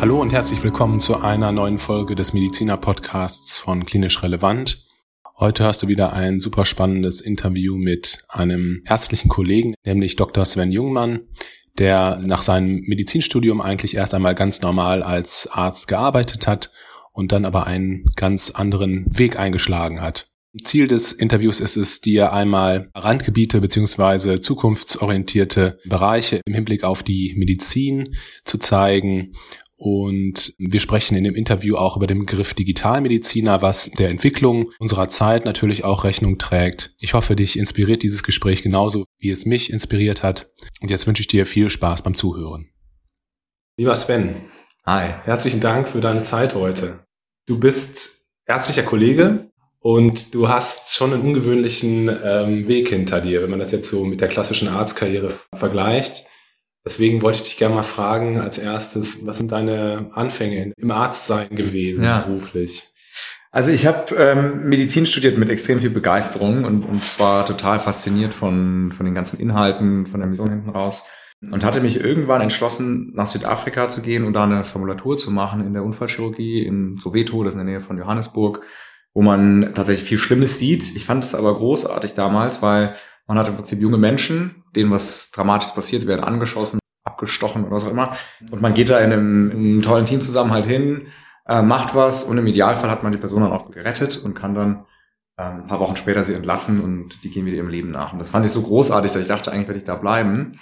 Hallo und herzlich willkommen zu einer neuen Folge des Mediziner Podcasts von Klinisch Relevant. Heute hörst du wieder ein super spannendes Interview mit einem ärztlichen Kollegen, nämlich Dr. Sven Jungmann, der nach seinem Medizinstudium eigentlich erst einmal ganz normal als Arzt gearbeitet hat und dann aber einen ganz anderen Weg eingeschlagen hat. Ziel des Interviews ist es, dir einmal Randgebiete beziehungsweise zukunftsorientierte Bereiche im Hinblick auf die Medizin zu zeigen und wir sprechen in dem Interview auch über den Begriff Digitalmediziner, was der Entwicklung unserer Zeit natürlich auch Rechnung trägt. Ich hoffe, dich inspiriert dieses Gespräch genauso, wie es mich inspiriert hat. Und jetzt wünsche ich dir viel Spaß beim Zuhören. Lieber Sven. Hi. Herzlichen Dank für deine Zeit heute. Du bist ärztlicher Kollege und du hast schon einen ungewöhnlichen ähm, Weg hinter dir, wenn man das jetzt so mit der klassischen Arztkarriere vergleicht. Deswegen wollte ich dich gerne mal fragen als erstes, was sind deine Anfänge im Arztsein gewesen ja. beruflich? Also ich habe ähm, Medizin studiert mit extrem viel Begeisterung und, und war total fasziniert von, von den ganzen Inhalten, von der Mission hinten raus und hatte mich irgendwann entschlossen, nach Südafrika zu gehen und da eine Formulatur zu machen in der Unfallchirurgie in Soweto, das ist in der Nähe von Johannesburg, wo man tatsächlich viel Schlimmes sieht. Ich fand es aber großartig damals, weil man hat im Prinzip junge Menschen, denen was Dramatisches passiert, werden angeschossen, abgestochen oder was auch immer. Und man geht da in einem, in einem tollen Team zusammen halt hin, äh, macht was und im Idealfall hat man die Person dann auch gerettet und kann dann äh, ein paar Wochen später sie entlassen und die gehen wieder ihrem Leben nach. Und das fand ich so großartig, dass ich dachte, eigentlich werde ich da bleiben.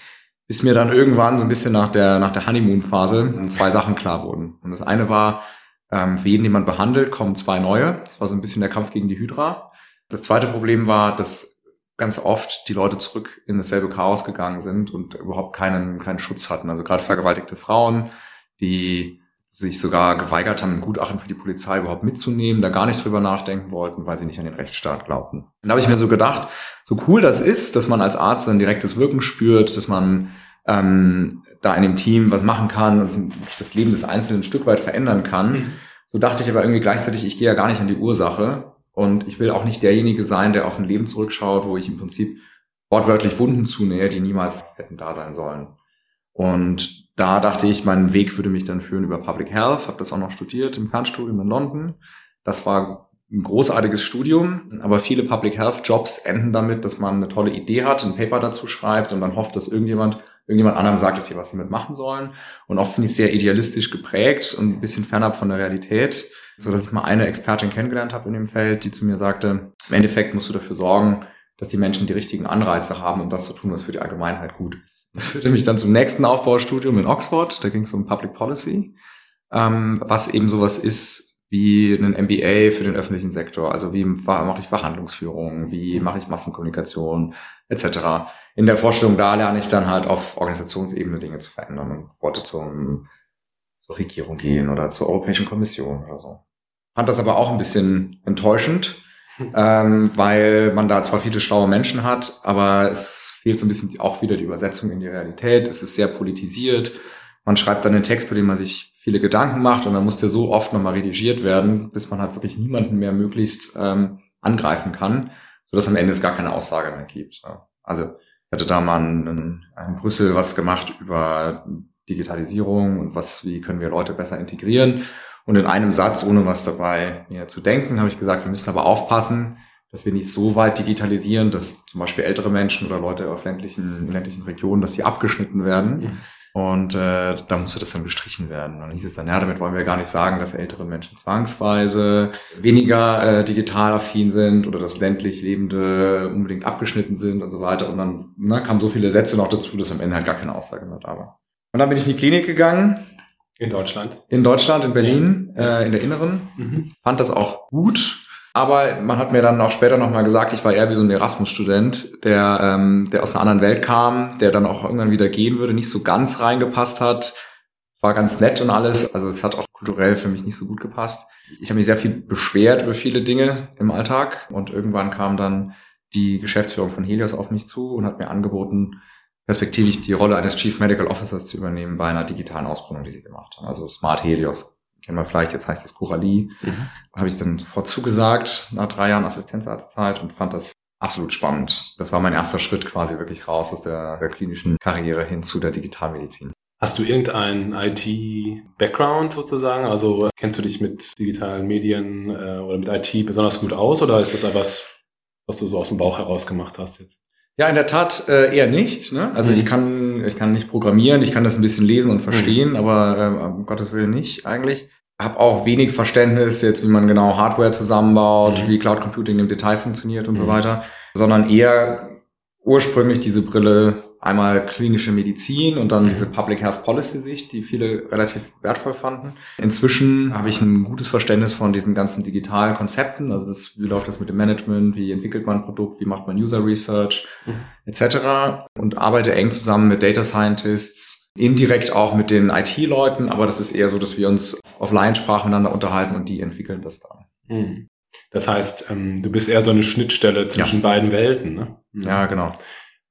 Bis mir dann irgendwann so ein bisschen nach der, nach der Honeymoon-Phase zwei Sachen klar wurden. Und das eine war, ähm, für jeden, den man behandelt, kommen zwei neue. Das war so ein bisschen der Kampf gegen die Hydra. Das zweite Problem war, dass ganz oft die Leute zurück in dasselbe Chaos gegangen sind und überhaupt keinen, keinen Schutz hatten. Also gerade vergewaltigte Frauen, die sich sogar geweigert haben, ein Gutachten für die Polizei überhaupt mitzunehmen, da gar nicht drüber nachdenken wollten, weil sie nicht an den Rechtsstaat glaubten. Und da habe ich mir so gedacht, so cool das ist, dass man als Arzt ein direktes Wirken spürt, dass man ähm, da in dem Team was machen kann und das Leben des Einzelnen ein Stück weit verändern kann. Mhm. So dachte ich aber irgendwie gleichzeitig, ich gehe ja gar nicht an die Ursache, und ich will auch nicht derjenige sein, der auf ein Leben zurückschaut, wo ich im Prinzip wortwörtlich Wunden zunähe, die niemals hätten da sein sollen. Und da dachte ich, mein Weg würde mich dann führen über Public Health, habe das auch noch studiert im Fernstudium in London. Das war ein großartiges Studium, aber viele Public Health Jobs enden damit, dass man eine tolle Idee hat, ein Paper dazu schreibt und dann hofft, dass irgendjemand irgendjemand anderem sagt, dass sie was damit machen sollen. Und oft finde ich sehr idealistisch geprägt und ein bisschen fernab von der Realität so dass ich mal eine Expertin kennengelernt habe in dem Feld, die zu mir sagte, im Endeffekt musst du dafür sorgen, dass die Menschen die richtigen Anreize haben, um das zu tun, was für die Allgemeinheit gut ist. Das führte mich dann zum nächsten Aufbaustudium in Oxford, da ging es um Public Policy, ähm, was eben sowas ist wie ein MBA für den öffentlichen Sektor. Also wie mache ich Verhandlungsführung, wie mache ich Massenkommunikation etc. In der Vorstellung da lerne ich dann halt auf Organisationsebene Dinge zu verändern und wollte zum zur Regierung gehen oder zur Europäischen Kommission oder so. Fand das aber auch ein bisschen enttäuschend, ähm, weil man da zwar viele schlaue Menschen hat, aber es fehlt so ein bisschen auch wieder die Übersetzung in die Realität. Es ist sehr politisiert. Man schreibt dann einen Text, bei dem man sich viele Gedanken macht und dann muss der so oft nochmal redigiert werden, bis man halt wirklich niemanden mehr möglichst ähm, angreifen kann, sodass am Ende es gar keine Aussage mehr gibt. Also ich hatte da mal in, in Brüssel was gemacht über Digitalisierung und was, wie können wir Leute besser integrieren. Und in einem Satz, ohne was dabei mir zu denken, habe ich gesagt, wir müssen aber aufpassen, dass wir nicht so weit digitalisieren, dass zum Beispiel ältere Menschen oder Leute auf ländlichen, ländlichen Regionen, dass sie abgeschnitten werden. Mhm. Und äh, da musste das dann gestrichen werden. Und dann hieß es dann, ja, damit wollen wir gar nicht sagen, dass ältere Menschen zwangsweise weniger äh, digital affin sind oder dass ländlich Lebende unbedingt abgeschnitten sind und so weiter. Und dann na, kamen so viele Sätze noch dazu, dass am Ende halt gar keine Aussage mehr da war. Und dann bin ich in die Klinik gegangen. In Deutschland? In Deutschland, in Berlin, ja. äh, in der Inneren. Mhm. Fand das auch gut. Aber man hat mir dann auch später nochmal gesagt, ich war eher wie so ein Erasmus-Student, der, ähm, der aus einer anderen Welt kam, der dann auch irgendwann wieder gehen würde, nicht so ganz reingepasst hat. War ganz nett und alles. Also es hat auch kulturell für mich nicht so gut gepasst. Ich habe mich sehr viel beschwert über viele Dinge im Alltag. Und irgendwann kam dann die Geschäftsführung von Helios auf mich zu und hat mir angeboten, perspektivisch die Rolle eines Chief Medical Officers zu übernehmen bei einer digitalen Ausbildung, die sie gemacht haben. Also Smart Helios kennen wir vielleicht, jetzt heißt es Coralie. Mhm. Habe ich dann sofort zugesagt, nach drei Jahren Assistenzarztzeit und fand das absolut spannend. Das war mein erster Schritt quasi wirklich raus aus der, der klinischen Karriere hin zu der Digitalmedizin. Hast du irgendeinen IT-Background sozusagen? Also kennst du dich mit digitalen Medien äh, oder mit IT besonders gut aus oder ist das etwas, was du so aus dem Bauch heraus gemacht hast jetzt? Ja, in der Tat äh, eher nicht. Ne? Also mhm. ich kann ich kann nicht programmieren, ich kann das ein bisschen lesen und verstehen, mhm. aber äh, um Gottes Willen nicht eigentlich. Hab auch wenig Verständnis jetzt, wie man genau Hardware zusammenbaut, mhm. wie Cloud Computing im Detail funktioniert und so mhm. weiter, sondern eher ursprünglich diese Brille einmal klinische Medizin und dann mhm. diese Public Health Policy Sicht, die viele relativ wertvoll fanden. Inzwischen habe ich ein gutes Verständnis von diesen ganzen digitalen Konzepten, also das, wie läuft das mit dem Management, wie entwickelt man ein Produkt, wie macht man User Research mhm. etc. und arbeite eng zusammen mit Data Scientists, indirekt auch mit den IT-Leuten, aber das ist eher so, dass wir uns auf Laiensprache miteinander unterhalten und die entwickeln das dann. Mhm. Das heißt, ähm, du bist eher so eine Schnittstelle zwischen ja. beiden Welten, ne? Ja, genau.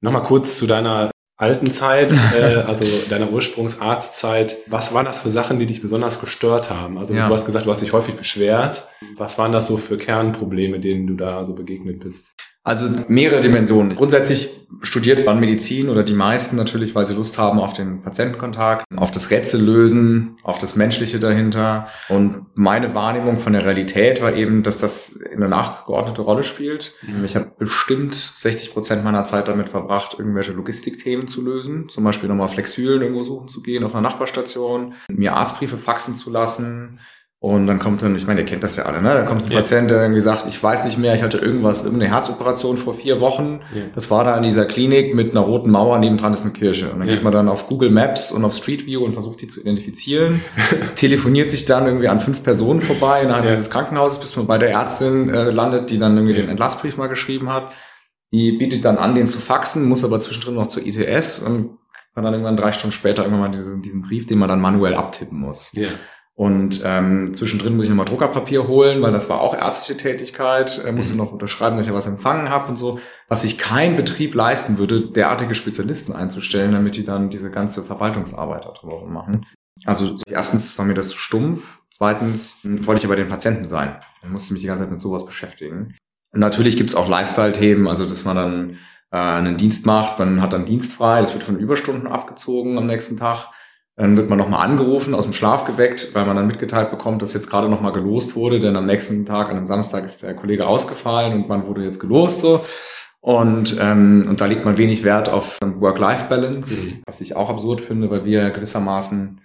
Nochmal kurz zu deiner alten Zeit, äh, also deiner Ursprungsarztzeit. Was waren das für Sachen, die dich besonders gestört haben? Also ja. du hast gesagt, du hast dich häufig beschwert. Was waren das so für Kernprobleme, denen du da so begegnet bist? Also mehrere Dimensionen. Grundsätzlich studiert man Medizin oder die meisten natürlich, weil sie Lust haben auf den Patientenkontakt, auf das Rätsel lösen, auf das Menschliche dahinter. Und meine Wahrnehmung von der Realität war eben, dass das eine nachgeordnete Rolle spielt. Mhm. Ich habe bestimmt 60 Prozent meiner Zeit damit verbracht, irgendwelche Logistikthemen zu lösen. Zum Beispiel nochmal Flexülen irgendwo suchen zu gehen auf einer Nachbarstation, mir Arztbriefe faxen zu lassen, und dann kommt dann, ich meine, ihr kennt das ja alle, ne? Dann kommt ein ja. Patient, der irgendwie sagt, ich weiß nicht mehr, ich hatte irgendwas, irgendeine Herzoperation vor vier Wochen. Ja. Das war da in dieser Klinik mit einer roten Mauer, nebendran ist eine Kirche. Und dann ja. geht man dann auf Google Maps und auf Street View und versucht die zu identifizieren, telefoniert sich dann irgendwie an fünf Personen vorbei innerhalb dieses Krankenhauses, bis man bei der Ärztin äh, landet, die dann irgendwie den Entlassbrief mal geschrieben hat. Die bietet dann an, den zu faxen, muss aber zwischendrin noch zur ITS und kann dann irgendwann drei Stunden später irgendwann mal diesen, diesen Brief, den man dann manuell abtippen muss. Yeah. Und ähm, zwischendrin muss ich nochmal Druckerpapier holen, weil das war auch ärztliche Tätigkeit. Er musste mhm. noch unterschreiben, dass ich ja was empfangen habe und so. Was sich kein Betrieb leisten würde, derartige Spezialisten einzustellen, damit die dann diese ganze Verwaltungsarbeit darüber machen. Also erstens war mir das zu stumpf. Zweitens wollte ich aber den Patienten sein. Ich musste mich die ganze Zeit mit sowas beschäftigen. Natürlich gibt's auch Lifestyle-Themen, also dass man dann äh, einen Dienst macht, man hat dann Dienst frei, das wird von Überstunden abgezogen am nächsten Tag. Dann wird man nochmal angerufen, aus dem Schlaf geweckt, weil man dann mitgeteilt bekommt, dass jetzt gerade nochmal gelost wurde, denn am nächsten Tag, an einem Samstag, ist der Kollege ausgefallen und man wurde jetzt gelost so. Und, ähm, und da legt man wenig Wert auf Work-Life-Balance, mhm. was ich auch absurd finde, weil wir gewissermaßen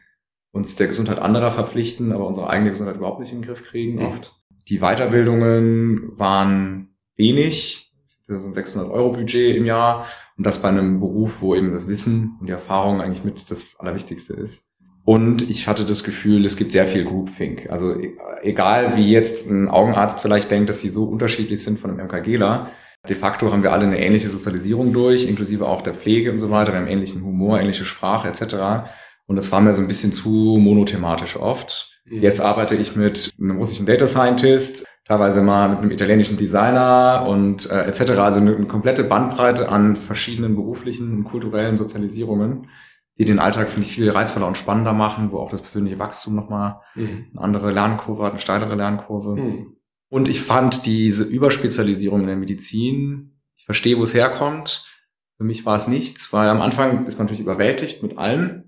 uns der Gesundheit anderer verpflichten, aber unsere eigene Gesundheit überhaupt nicht in den Griff kriegen mhm. oft. Die Weiterbildungen waren wenig, so ein 600 Euro Budget im Jahr und das bei einem Beruf, wo eben das Wissen und die Erfahrung eigentlich mit das Allerwichtigste ist. Und ich hatte das Gefühl, es gibt sehr viel Groupthink. Also e-, egal wie jetzt ein Augenarzt vielleicht denkt, dass sie so unterschiedlich sind von einem MKGler, de facto haben wir alle eine ähnliche Sozialisierung durch, inklusive auch der Pflege und so weiter. Wir haben ähnlichen Humor, ähnliche Sprache etc. Und das war mir so ein bisschen zu monothematisch oft. Mhm. Jetzt arbeite ich mit einem russischen Data Scientist, teilweise mal mit einem italienischen Designer und äh, etc. Also eine, eine komplette Bandbreite an verschiedenen beruflichen und kulturellen Sozialisierungen, die den Alltag, finde ich, viel reizvoller und spannender machen, wo auch das persönliche Wachstum nochmal mhm. eine andere Lernkurve hat, eine steilere Lernkurve. Mhm. Und ich fand diese Überspezialisierung in der Medizin, ich verstehe, wo es herkommt. Für mich war es nichts, weil am Anfang ist man natürlich überwältigt mit allem.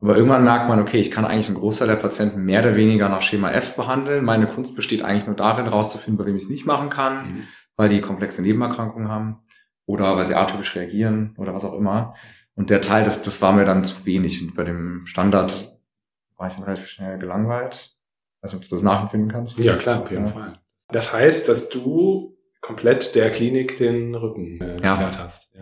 Aber irgendwann merkt man, okay, ich kann eigentlich einen Großteil der Patienten mehr oder weniger nach Schema F behandeln. Meine Kunst besteht eigentlich nur darin, herauszufinden, bei wem ich es nicht machen kann, mhm. weil die komplexe Nebenerkrankungen haben oder weil sie atypisch reagieren oder was auch immer. Und der Teil, das, das war mir dann zu wenig. Und bei dem Standard war ich dann relativ schnell gelangweilt. Also ob du das nachempfinden kannst. Ja, klar, auf jeden ja. Fall. Das heißt, dass du komplett der Klinik den Rücken äh, ja. hast. Ja.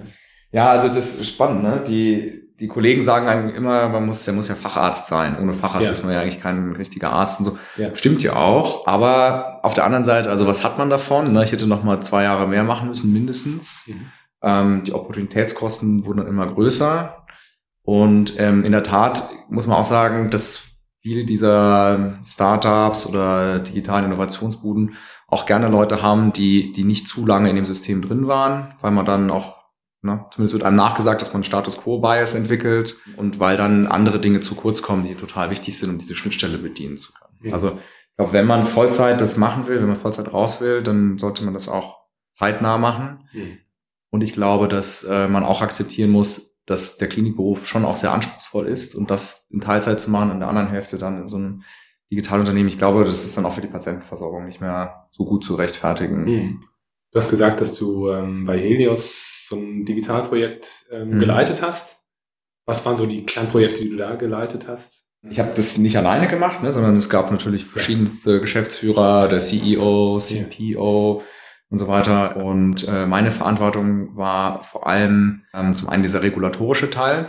ja, also das ist spannend, ne? Die, die Kollegen sagen eigentlich immer, man muss, der muss ja Facharzt sein. Ohne Facharzt ja. ist man ja eigentlich kein richtiger Arzt und so. Ja. Stimmt ja auch. Aber auf der anderen Seite, also was hat man davon? Ich hätte noch mal zwei Jahre mehr machen müssen, mindestens. Mhm. Ähm, die Opportunitätskosten wurden dann immer größer. Und ähm, in der Tat muss man auch sagen, dass viele dieser Startups oder digitalen Innovationsbuden auch gerne Leute haben, die, die nicht zu lange in dem System drin waren, weil man dann auch Ne? Zumindest wird einem nachgesagt, dass man Status Quo Bias entwickelt und weil dann andere Dinge zu kurz kommen, die total wichtig sind, um diese Schnittstelle bedienen zu können. Mhm. Also ich glaube, wenn man Vollzeit das machen will, wenn man Vollzeit raus will, dann sollte man das auch zeitnah machen. Mhm. Und ich glaube, dass äh, man auch akzeptieren muss, dass der Klinikberuf schon auch sehr anspruchsvoll ist und das in Teilzeit zu machen, in der anderen Hälfte dann in so einem Digitalunternehmen, ich glaube, das ist dann auch für die Patientenversorgung nicht mehr so gut zu rechtfertigen. Mhm. Du hast gesagt, dass du ähm, bei Helios so ein Digitalprojekt ähm, mhm. geleitet hast. Was waren so die Kernprojekte, die du da geleitet hast? Ich habe das nicht alleine gemacht, ne, sondern es gab natürlich verschiedenste Geschäftsführer, der CEO, CPO und so weiter. Und äh, meine Verantwortung war vor allem ähm, zum einen dieser regulatorische Teil,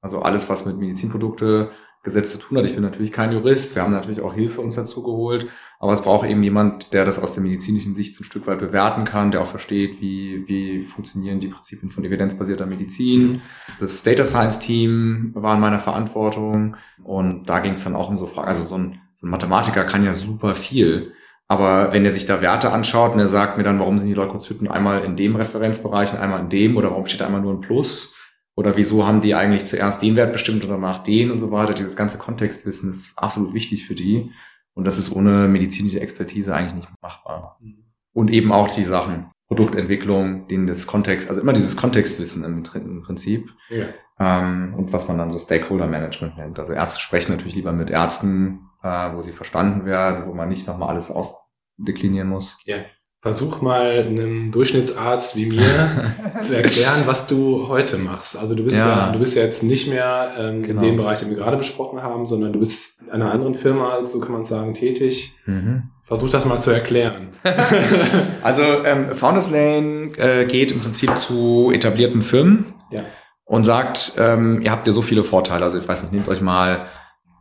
also alles, was mit Medizinprodukte Gesetz zu tun hat. Ich bin natürlich kein Jurist. Wir haben natürlich auch Hilfe uns dazu geholt. Aber es braucht eben jemand, der das aus der medizinischen Sicht ein Stück weit bewerten kann, der auch versteht, wie, wie funktionieren die Prinzipien von evidenzbasierter Medizin. Das Data Science Team war in meiner Verantwortung. Und da ging es dann auch um so Fragen. Also so ein, so ein Mathematiker kann ja super viel. Aber wenn er sich da Werte anschaut und er sagt mir dann, warum sind die Leukozyten einmal in dem Referenzbereich und einmal in dem oder warum steht da einmal nur ein Plus, oder wieso haben die eigentlich zuerst den Wert bestimmt oder nach den und so weiter. Dieses ganze Kontextwissen ist absolut wichtig für die. Und das ist ohne medizinische Expertise eigentlich nicht machbar. Mhm. Und eben auch die Sachen, Produktentwicklung, denen das Kontext, also immer dieses Kontextwissen im, im Prinzip. Ja. Ähm, und was man dann so Stakeholder Management nennt. Also Ärzte sprechen natürlich lieber mit Ärzten, äh, wo sie verstanden werden, wo man nicht nochmal alles ausdeklinieren muss. Ja. Versuch mal einem Durchschnittsarzt wie mir zu erklären, was du heute machst. Also du bist ja, ja du bist ja jetzt nicht mehr ähm, genau. in dem Bereich, den wir gerade besprochen haben, sondern du bist einer anderen Firma, so kann man sagen, tätig. Mhm. Versuch das mal zu erklären. also ähm, Founders Lane äh, geht im Prinzip zu etablierten Firmen ja. und sagt, ähm, ihr habt ja so viele Vorteile. Also ich weiß nicht, nehmt euch mal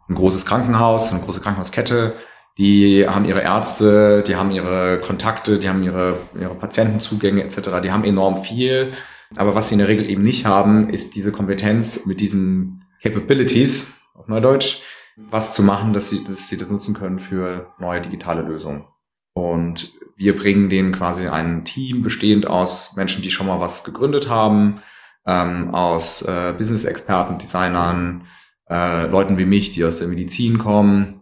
ein großes Krankenhaus, eine große Krankenhauskette die haben ihre Ärzte, die haben ihre Kontakte, die haben ihre, ihre Patientenzugänge etc., die haben enorm viel. Aber was sie in der Regel eben nicht haben, ist diese Kompetenz mit diesen Capabilities, auf Neudeutsch, was zu machen, dass sie, dass sie das nutzen können für neue digitale Lösungen. Und wir bringen denen quasi ein Team bestehend aus Menschen, die schon mal was gegründet haben, ähm, aus äh, Business-Experten, Designern, äh, Leuten wie mich, die aus der Medizin kommen,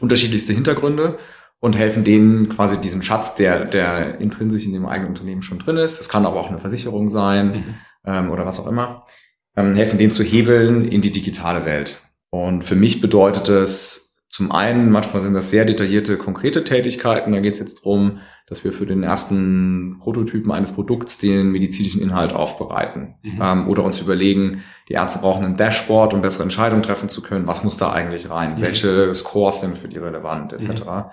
unterschiedlichste Hintergründe und helfen denen quasi diesen Schatz, der, der intrinsisch in dem eigenen Unternehmen schon drin ist. Das kann aber auch eine Versicherung sein mhm. ähm, oder was auch immer. Ähm, helfen denen zu hebeln in die digitale Welt. Und für mich bedeutet es zum einen, manchmal sind das sehr detaillierte, konkrete Tätigkeiten. Da geht es jetzt drum, dass wir für den ersten Prototypen eines Produkts den medizinischen Inhalt aufbereiten. Mhm. Ähm, oder uns überlegen, die Ärzte brauchen ein Dashboard, um bessere Entscheidungen treffen zu können. Was muss da eigentlich rein? Mhm. Welche Scores sind für die relevant, etc. Mhm.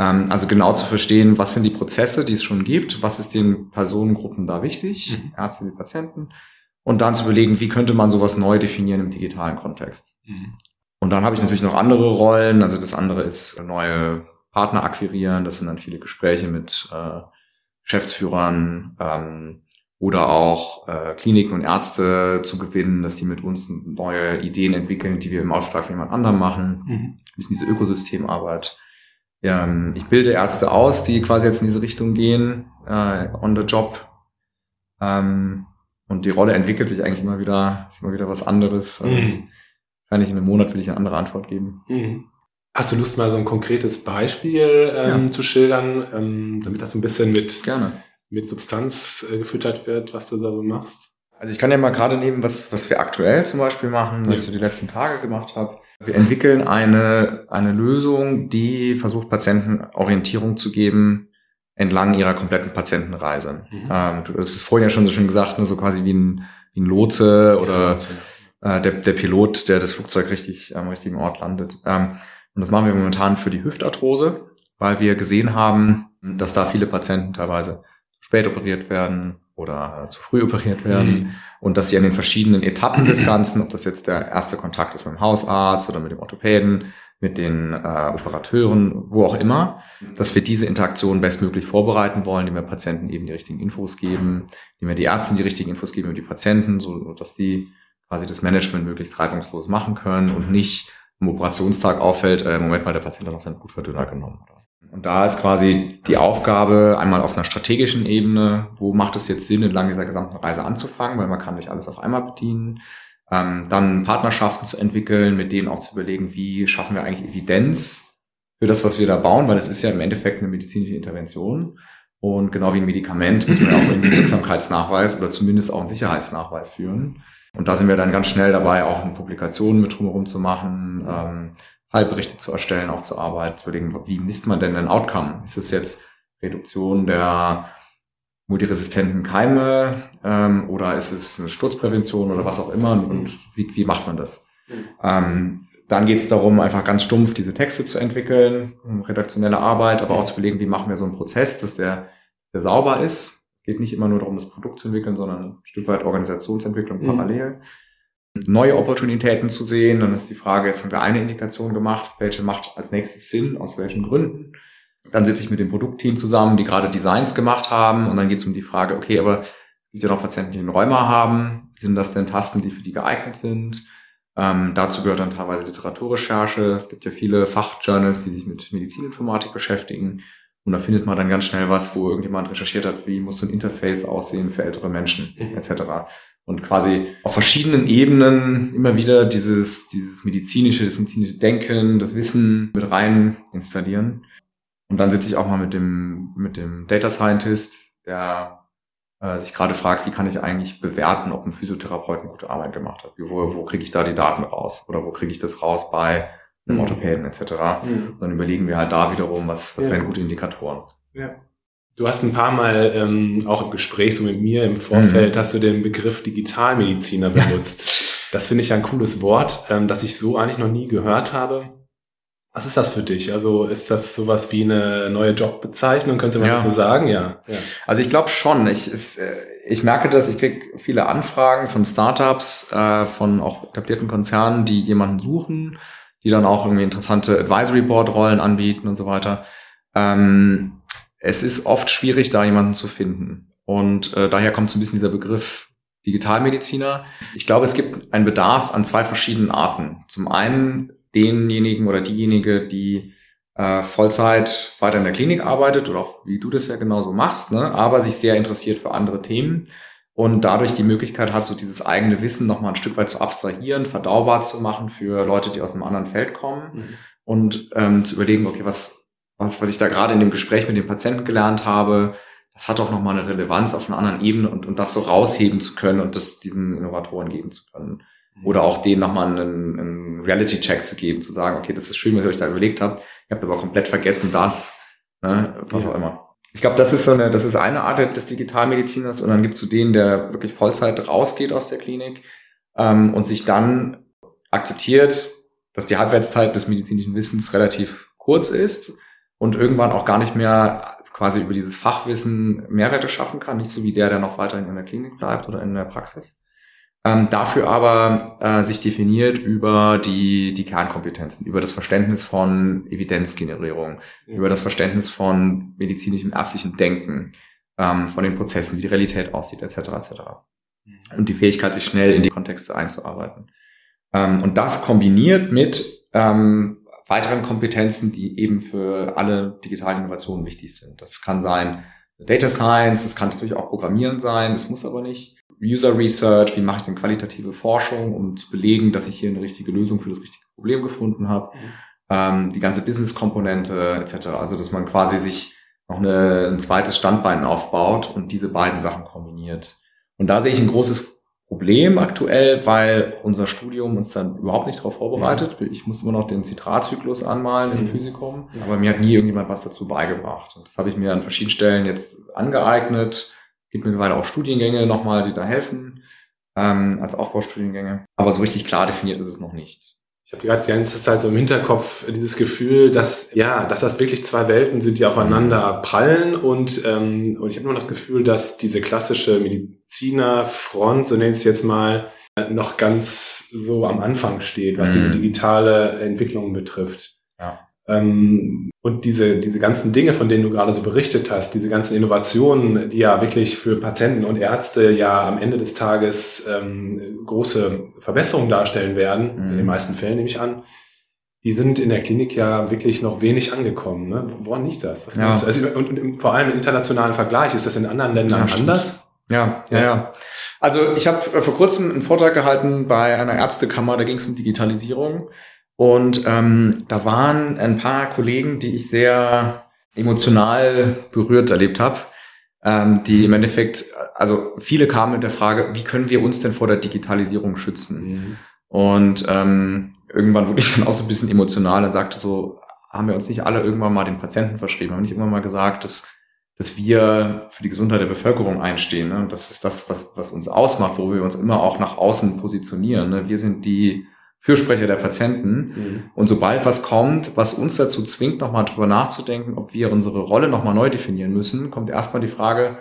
Ähm, also genau zu verstehen, was sind die Prozesse, die es schon gibt, was ist den Personengruppen da wichtig, mhm. Ärzte wie Patienten. Und dann zu überlegen, wie könnte man sowas neu definieren im digitalen Kontext. Mhm. Und dann habe ich natürlich noch andere Rollen. Also das andere ist neue Partner akquirieren. Das sind dann viele Gespräche mit äh, Geschäftsführern ähm, oder auch äh, Kliniken und Ärzte zu gewinnen, dass die mit uns neue Ideen entwickeln, die wir im Auftrag von jemand anderem machen. Mhm. Ein bisschen diese Ökosystemarbeit. Ähm, ich bilde Ärzte aus, die quasi jetzt in diese Richtung gehen, äh, on the job. Ähm, und die Rolle entwickelt sich eigentlich immer wieder, ist immer wieder was anderes. Also, mhm. Wahrscheinlich in einem Monat will ich eine andere Antwort geben. Mhm. Hast du Lust, mal so ein konkretes Beispiel ähm, ja. zu schildern, ähm, damit das ein bisschen mit, Gerne. mit Substanz äh, gefüttert wird, was du da so machst? Also ich kann ja mal gerade nehmen, was, was wir aktuell zum Beispiel machen, was ja. ich so die letzten Tage gemacht habe. Wir entwickeln eine, eine Lösung, die versucht, Patienten Orientierung zu geben entlang ihrer kompletten Patientenreise. Mhm. Ähm, hast es vorhin ja schon so schön gesagt, ne, so quasi wie ein, wie ein Lotse oder ja, äh, der, der Pilot, der das Flugzeug richtig am richtigen Ort landet. Ähm, und das machen wir momentan für die Hüftarthrose, weil wir gesehen haben, dass da viele Patienten teilweise zu spät operiert werden oder zu früh operiert werden mhm. und dass sie an den verschiedenen Etappen des Ganzen, ob das jetzt der erste Kontakt ist mit dem Hausarzt oder mit dem Orthopäden, mit den äh, Operateuren, wo auch immer, dass wir diese Interaktion bestmöglich vorbereiten wollen, indem wir Patienten eben die richtigen Infos geben, indem wir die Ärzten die richtigen Infos geben über die Patienten, so dass die quasi das Management möglichst reibungslos machen können und nicht am Operationstag auffällt, äh, Moment mal, der Patient hat noch seinen Blutverdünner genommen. Und da ist quasi die Aufgabe einmal auf einer strategischen Ebene, wo macht es jetzt Sinn, entlang dieser gesamten Reise anzufangen, weil man kann nicht alles auf einmal bedienen. Ähm, dann Partnerschaften zu entwickeln, mit denen auch zu überlegen, wie schaffen wir eigentlich Evidenz für das, was wir da bauen, weil es ist ja im Endeffekt eine medizinische Intervention. Und genau wie ein Medikament man ja auch irgendwie einen Wirksamkeitsnachweis oder zumindest auch einen Sicherheitsnachweis führen. Und da sind wir dann ganz schnell dabei, auch eine Publikation mit drumherum zu machen, ähm, Fallberichte zu erstellen, auch zur Arbeit, zu überlegen, wie misst man denn ein Outcome? Ist es jetzt Reduktion der multiresistenten Keime ähm, oder ist es eine Sturzprävention oder was auch immer und wie, wie macht man das? Mhm. Ähm, dann geht es darum, einfach ganz stumpf diese Texte zu entwickeln, redaktionelle Arbeit, aber auch zu überlegen, wie machen wir so einen Prozess, dass der, der sauber ist. Es geht nicht immer nur darum, das Produkt zu entwickeln, sondern ein Stück weit Organisationsentwicklung mhm. parallel. Neue Opportunitäten zu sehen, dann ist die Frage, jetzt haben wir eine Indikation gemacht, welche macht als nächstes Sinn, aus welchen Gründen. Dann sitze ich mit dem Produktteam zusammen, die gerade Designs gemacht haben und dann geht es um die Frage, okay, aber gibt ja noch Patienten, die einen Rheuma haben, sind das denn Tasten, die für die geeignet sind? Ähm, dazu gehört dann teilweise Literaturrecherche. Es gibt ja viele Fachjournals, die sich mit Medizininformatik beschäftigen. Und da findet man dann ganz schnell was, wo irgendjemand recherchiert hat, wie muss so ein Interface aussehen für ältere Menschen, mhm. etc. Und quasi auf verschiedenen Ebenen immer wieder dieses, dieses medizinische, das medizinische Denken, das Wissen mit rein installieren. Und dann sitze ich auch mal mit dem, mit dem Data Scientist, der äh, sich gerade fragt, wie kann ich eigentlich bewerten, ob ein Physiotherapeut eine gute Arbeit gemacht hat? Wo, wo kriege ich da die Daten raus? Oder wo kriege ich das raus bei einem mhm. Orthopäden etc.? Mhm. Dann überlegen wir halt da wiederum, was, was ja. wären gute Indikatoren. Ja. Du hast ein paar Mal ähm, auch im Gespräch so mit mir im Vorfeld mhm. hast du den Begriff Digitalmediziner benutzt. das finde ich ein cooles Wort, ähm, das ich so eigentlich noch nie gehört habe. Was ist das für dich? Also ist das sowas wie eine neue Jobbezeichnung, könnte man ja. das so sagen? Ja. ja. Also ich glaube schon. Ich, es, äh, ich merke das, ich kriege viele Anfragen von Startups, äh, von auch etablierten Konzernen, die jemanden suchen, die dann auch irgendwie interessante Advisory Board Rollen anbieten und so weiter. Ähm, es ist oft schwierig, da jemanden zu finden. Und äh, daher kommt so ein bisschen dieser Begriff Digitalmediziner. Ich glaube, es gibt einen Bedarf an zwei verschiedenen Arten. Zum einen denjenigen oder diejenige, die äh, Vollzeit weiter in der Klinik arbeitet oder auch wie du das ja genauso machst, ne, aber sich sehr interessiert für andere Themen und dadurch die Möglichkeit hat, so dieses eigene Wissen nochmal ein Stück weit zu abstrahieren, verdaubar zu machen für Leute, die aus einem anderen Feld kommen mhm. und ähm, zu überlegen, okay, was, was, was ich da gerade in dem Gespräch mit dem Patienten gelernt habe, das hat doch nochmal eine Relevanz auf einer anderen Ebene und, und das so rausheben zu können und das diesen Innovatoren geben zu können. Oder auch denen nochmal einen, einen Reality-Check zu geben, zu sagen, okay, das ist schön, was ihr euch da überlegt habt. Ihr habt aber komplett vergessen, das, ne, was auch immer. Ich glaube, das ist so eine, das ist eine Art des Digitalmediziners und dann gibt es so den, der wirklich Vollzeit rausgeht aus der Klinik ähm, und sich dann akzeptiert, dass die Halbwertszeit des medizinischen Wissens relativ kurz ist und irgendwann auch gar nicht mehr quasi über dieses Fachwissen Mehrwerte schaffen kann, nicht so wie der, der noch weiterhin in der Klinik bleibt oder in der Praxis ähm, dafür aber äh, sich definiert über die, die Kernkompetenzen, über das Verständnis von Evidenzgenerierung, mhm. über das Verständnis von medizinischem ärztlichem Denken, ähm, von den Prozessen, wie die Realität aussieht, etc. etc. Mhm. Und die Fähigkeit, sich schnell in die Kontexte einzuarbeiten. Ähm, und das kombiniert mit ähm, weiteren Kompetenzen, die eben für alle digitalen Innovationen wichtig sind. Das kann sein Data Science, das kann natürlich auch Programmieren sein, das muss aber nicht. User Research, wie mache ich denn qualitative Forschung, um zu belegen, dass ich hier eine richtige Lösung für das richtige Problem gefunden habe. Mhm. Ähm, die ganze Business-Komponente etc. Also dass man quasi sich noch eine, ein zweites Standbein aufbaut und diese beiden Sachen kombiniert. Und da sehe ich ein großes Problem aktuell, weil unser Studium uns dann überhaupt nicht darauf vorbereitet. Ich musste immer noch den Zitratzyklus anmalen im mhm. Physikum, aber mir hat nie irgendjemand was dazu beigebracht. Und das habe ich mir an verschiedenen Stellen jetzt angeeignet gibt mittlerweile auch Studiengänge nochmal, die da helfen, ähm, als Aufbaustudiengänge. Aber so richtig klar definiert ist es noch nicht. Ich habe die ganze Zeit so im Hinterkopf dieses Gefühl, dass ja, dass das wirklich zwei Welten sind, die aufeinander prallen und ähm, und ich habe immer das Gefühl, dass diese klassische Medizinerfront, so nenne ich es jetzt mal, noch ganz so am Anfang steht, was mhm. diese digitale Entwicklung betrifft. Ja. Ähm, und diese, diese ganzen Dinge, von denen du gerade so berichtet hast, diese ganzen Innovationen, die ja wirklich für Patienten und Ärzte ja am Ende des Tages ähm, große Verbesserungen darstellen werden, mhm. in den mhm. meisten Fällen nehme ich an, die sind in der Klinik ja wirklich noch wenig angekommen. Ne? Woran liegt das? Was ja. Also, und, und, vor allem im internationalen Vergleich, ist das in anderen Ländern ja, anders? Ja, ja, ja. Also ich habe äh, vor kurzem einen Vortrag gehalten bei einer Ärztekammer, da ging es um Digitalisierung. Und ähm, da waren ein paar Kollegen, die ich sehr emotional berührt erlebt habe. ähm, die im Endeffekt, also viele kamen mit der Frage, wie können wir uns denn vor der Digitalisierung schützen? Mhm. Und ähm, irgendwann wurde ich dann auch so ein bisschen emotional und sagte so, haben wir uns nicht alle irgendwann mal den Patienten verschrieben, haben wir nicht irgendwann mal gesagt, dass, dass wir für die Gesundheit der Bevölkerung einstehen. Ne? Und das ist das, was, was uns ausmacht, wo wir uns immer auch nach außen positionieren. Ne? Wir sind die Fürsprecher der Patienten. Mhm. Und sobald was kommt, was uns dazu zwingt, nochmal drüber nachzudenken, ob wir unsere Rolle nochmal neu definieren müssen, kommt erstmal die Frage,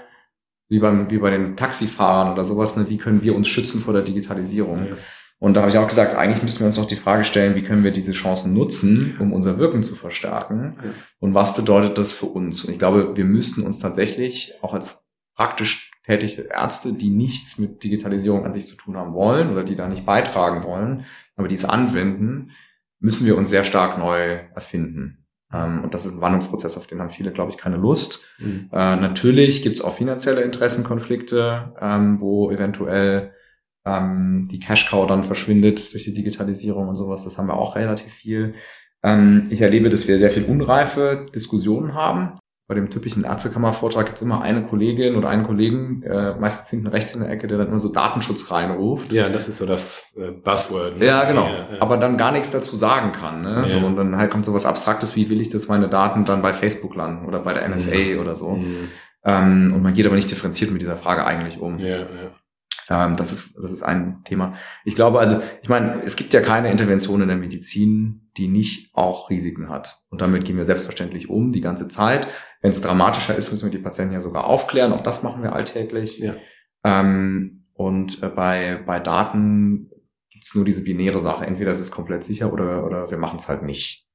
wie beim, wie bei den Taxifahrern oder sowas, ne, wie können wir uns schützen vor der Digitalisierung? Mhm. Und da habe ich auch gesagt, eigentlich müssen wir uns noch die Frage stellen, wie können wir diese Chancen nutzen, um unser Wirken zu verstärken? Mhm. Und was bedeutet das für uns? Und ich glaube, wir müssten uns tatsächlich auch als praktisch tätige Ärzte, die nichts mit Digitalisierung an sich zu tun haben wollen oder die da nicht beitragen wollen, aber die es anwenden, müssen wir uns sehr stark neu erfinden. Ähm, und das ist ein Wandlungsprozess, auf den haben viele, glaube ich, keine Lust. Mhm. Äh, natürlich gibt es auch finanzielle Interessenkonflikte, ähm, wo eventuell ähm, die Cash-Cow dann verschwindet durch die Digitalisierung und sowas. Das haben wir auch relativ viel. Ich erlebe, dass wir sehr viel unreife Diskussionen haben bei dem typischen Ärztekammervortrag gibt es immer eine Kollegin oder einen Kollegen, äh, meistens hinten rechts in der Ecke, der dann immer so Datenschutz reinruft. Ja, das ist so das äh, Buzzword. Ne? Ja, genau. Ja, ja. Aber dann gar nichts dazu sagen kann. Ne? Ja. So, und dann halt kommt so was Abstraktes wie, will ich, dass meine Daten dann bei Facebook landen oder bei der NSA mhm. oder so. Mhm. Ähm, und man geht aber nicht differenziert mit dieser Frage eigentlich um. Ja, ja. Ähm, das ist, das ist ein Thema. Ich glaube also, ich meine, es gibt ja keine Intervention in der Medizin, die nicht auch Risiken hat. Und damit gehen wir selbstverständlich um, die ganze Zeit. Wenn es dramatischer ist, müssen wir die Patienten ja sogar aufklären. Auch das machen wir alltäglich. Ja. Ähm, und äh, bei, bei Daten gibt es nur diese binäre Sache. Entweder es ist komplett sicher oder, oder wir machen es halt nicht.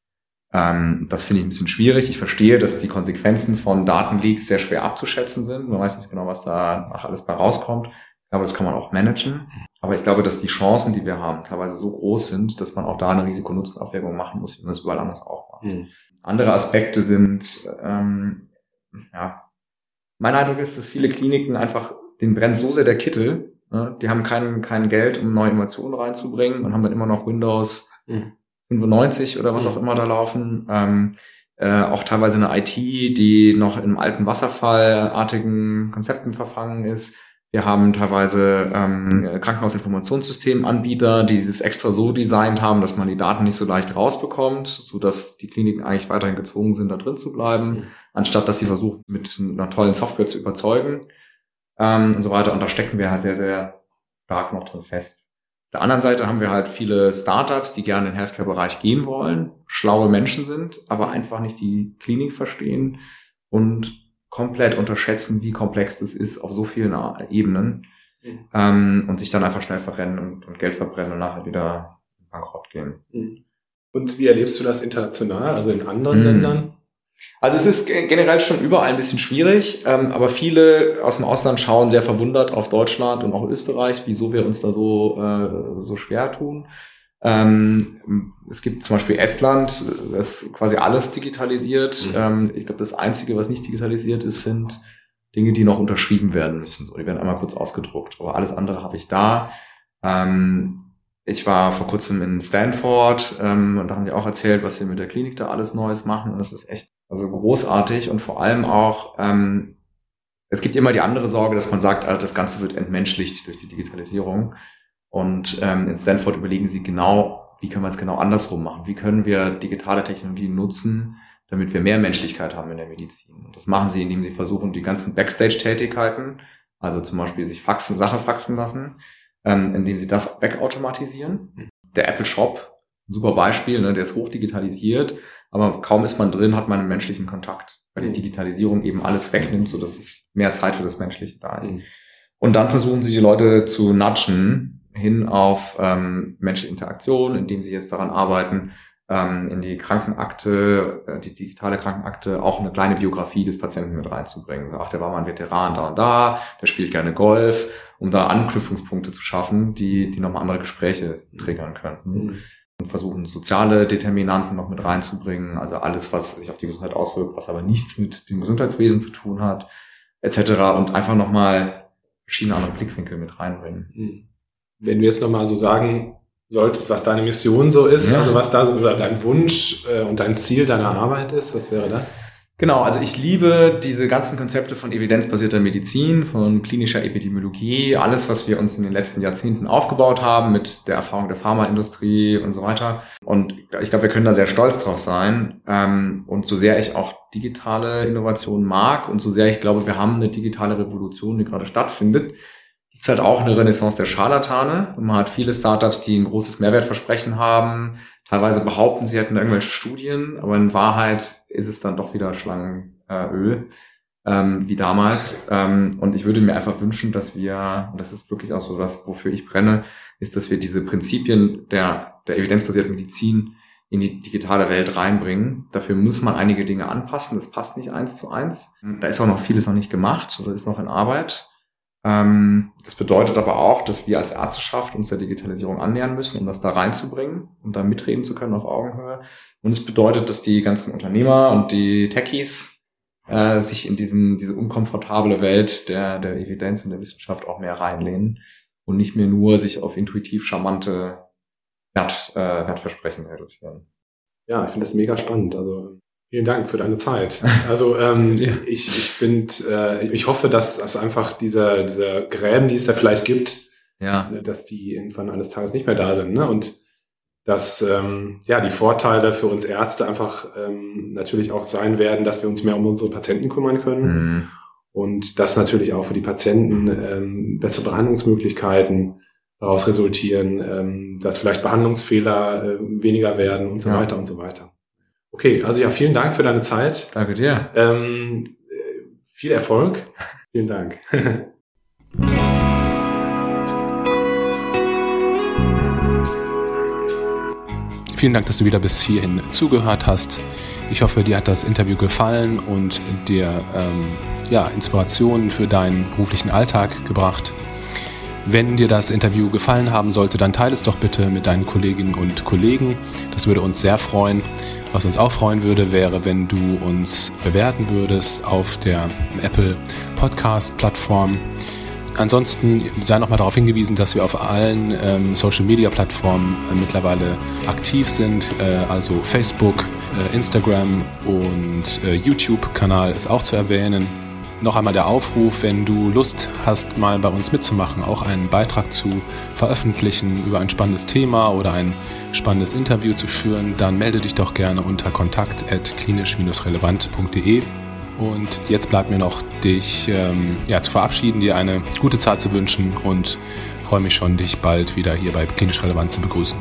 Ähm, das finde ich ein bisschen schwierig. Ich verstehe, dass die Konsequenzen von Datenleaks sehr schwer abzuschätzen sind. Man weiß nicht genau, was da nach alles bei rauskommt. Aber das kann man auch managen. Aber ich glaube, dass die Chancen, die wir haben, teilweise so groß sind, dass man auch da eine Risiko-Nutzen-Abwägung machen muss, wie man das überall anders auch macht. Mhm. Andere Aspekte sind, ähm, ja, mein Eindruck ist, dass viele Kliniken einfach, den brennt so sehr der Kittel, ne? die haben kein, kein Geld, um neue Innovationen reinzubringen und haben dann immer noch Windows mhm. 95 oder was mhm. auch immer da laufen. Ähm, äh, auch teilweise eine IT, die noch in alten Wasserfallartigen Konzepten verfangen ist. Wir haben teilweise ähm, Krankenhausinformationssystemanbieter, die es extra so designt haben, dass man die Daten nicht so leicht rausbekommt, so dass die Kliniken eigentlich weiterhin gezwungen sind, da drin zu bleiben, mhm. anstatt dass sie versuchen, mit einer tollen Software zu überzeugen ähm, und so weiter. Und da stecken wir halt sehr, sehr stark noch drin fest. Auf der anderen Seite haben wir halt viele Startups, die gerne in den Healthcare-Bereich gehen wollen, schlaue Menschen sind, aber einfach nicht die Klinik verstehen und komplett unterschätzen, wie komplex das ist auf so vielen Ebenen mhm. ähm, und sich dann einfach schnell verrennen und, und, Geld verbrennen und nachher wieder bankrott gehen. Mhm. Und wie erlebst du das international, also in anderen mhm. Ländern? Also es ist generell schon überall ein bisschen schwierig, ähm, aber viele aus dem Ausland schauen sehr verwundert auf Deutschland und auch Österreich, wieso wir uns da so, äh, so schwer tun. Ähm, es gibt zum Beispiel Estland, das quasi alles digitalisiert. Mhm. Ähm, ich glaube, das Einzige, was nicht digitalisiert ist, sind Dinge, die noch unterschrieben werden müssen. So, die werden einmal kurz ausgedruckt. Aber alles andere habe ich da. Ähm, ich war vor kurzem in Stanford ähm, und da haben die auch erzählt, was sie mit der Klinik da alles Neues machen. Und das ist echt also großartig und vor allem auch, ähm, es gibt immer die andere Sorge, dass man sagt, also das Ganze wird entmenschlicht durch die Digitalisierung. Und ähm, in Stanford überlegen sie genau, wie können wir es genau andersrum machen? Wie können wir digitale Technologien nutzen, damit wir mehr Menschlichkeit haben in der Medizin? Und das machen sie, indem sie versuchen, die ganzen Backstage-Tätigkeiten, also zum Beispiel sich faxen, Sache faxen lassen, ähm, indem sie das wegautomatisieren. Der Apple Shop, super Beispiel, ne, der ist hochdigitalisiert, aber kaum ist man drin, hat man einen menschlichen Kontakt, weil die Digitalisierung eben alles wegnimmt, so dass es mehr Zeit für das Menschliche da ist. Mhm. Und dann versuchen sie die Leute zu nudgen, hin auf ähm, menschliche Interaktion, indem sie jetzt daran arbeiten, ähm, in die Krankenakte, äh, die digitale Krankenakte, auch eine kleine Biografie des Patienten mit reinzubringen. Ach, der war mal ein Veteran da und da, der spielt gerne Golf, um da Anknüpfungspunkte zu schaffen, die, die nochmal andere Gespräche triggern könnten. Mhm. Und versuchen, soziale Determinanten noch mit reinzubringen, also alles, was sich auf die Gesundheit auswirkt, was aber nichts mit dem Gesundheitswesen zu tun hat, etc. Und einfach nochmal verschiedene andere Blickwinkel mit reinbringen. Mhm wenn du jetzt nochmal so sagen solltest, was deine Mission so ist, ja. also was da so oder dein Wunsch äh, und dein Ziel deiner Arbeit ist, was wäre das? Genau, also ich liebe diese ganzen Konzepte von evidenzbasierter Medizin, von klinischer Epidemiologie, alles, was wir uns in den letzten Jahrzehnten aufgebaut haben mit der Erfahrung der Pharmaindustrie und so weiter. Und ich glaube, wir können da sehr stolz drauf sein. Ähm, und so sehr ich auch digitale Innovationen mag und so sehr ich glaube, wir haben eine digitale Revolution, die gerade stattfindet, gibt es halt auch eine Renaissance der Scharlatane. Man hat viele Startups, die ein großes Mehrwertversprechen haben, Teilweise behaupten sie hätten irgendwelche Studien, aber in Wahrheit ist es dann doch wieder Schlangenöl, ähm, wie damals. Ähm, und ich würde mir einfach wünschen, dass wir, und das ist wirklich auch so das, wofür ich brenne, ist, dass wir diese Prinzipien der, der evidenzbasierten Medizin in die digitale Welt reinbringen. Dafür muss man einige Dinge anpassen. Das passt nicht eins zu eins. Da ist auch noch vieles noch nicht gemacht oder ist noch in Arbeit. Ähm, das bedeutet aber auch, dass wir als Ärzteschaft uns der Digitalisierung annähern müssen, um das da reinzubringen und da mitreden zu können auf Augenhöhe. Und es bedeutet, dass die ganzen Unternehmer und die Techies äh, sich in diesen, diese unkomfortable Welt der, der Evidenz und der Wissenschaft auch mehr reinlehnen und nicht mehr nur sich auf intuitiv charmante Wert, äh, Wertversprechen reduzieren. Ja, ich finde das mega spannend. Also Vielen Dank für deine Zeit. Also ähm, ja. ich, ich finde, äh, ich hoffe, dass, dass einfach diese, diese Gräben, die es da vielleicht gibt, ja. Äh, dass die irgendwann eines Tages nicht mehr da sind. Ne? Und dass ähm, ja die Vorteile für uns Ärzte einfach ähm, natürlich auch sein werden, dass wir uns mehr um unsere Patienten kümmern können. Mhm. Und dass natürlich auch für die Patienten ähm, bessere Behandlungsmöglichkeiten daraus resultieren, ähm, dass vielleicht Behandlungsfehler äh, weniger werden und so ja. weiter und so weiter. Okay, also ja, vielen Dank für deine Zeit. Danke dir. Ähm, viel Erfolg. Vielen Dank. Vielen Dank, dass du wieder bis hierhin zugehört hast. Ich hoffe, dir hat das Interview gefallen und dir ähm, ja, Inspirationen für deinen beruflichen Alltag gebracht. Wenn dir das Interview gefallen haben sollte, dann teile es doch bitte mit deinen Kolleginnen und Kollegen. Das würde uns sehr freuen. Was uns auch freuen würde, wäre, wenn du uns bewerten würdest auf der Apple Podcast Plattform. Ansonsten sei nochmal darauf hingewiesen, dass wir auf allen ähm, Social Media Plattformen äh, mittlerweile aktiv sind. Äh, also Facebook, äh, Instagram und äh, YouTube-Kanal ist auch zu erwähnen noch einmal der Aufruf, wenn du Lust hast, mal bei uns mitzumachen, auch einen Beitrag zu veröffentlichen über ein spannendes Thema oder ein spannendes Interview zu führen, dann melde dich doch gerne unter kontakt.klinisch-relevant.de. Und jetzt bleibt mir noch, dich ähm, ja, zu verabschieden, dir eine gute Zeit zu wünschen und freue mich schon, dich bald wieder hier bei Klinisch Relevant zu begrüßen.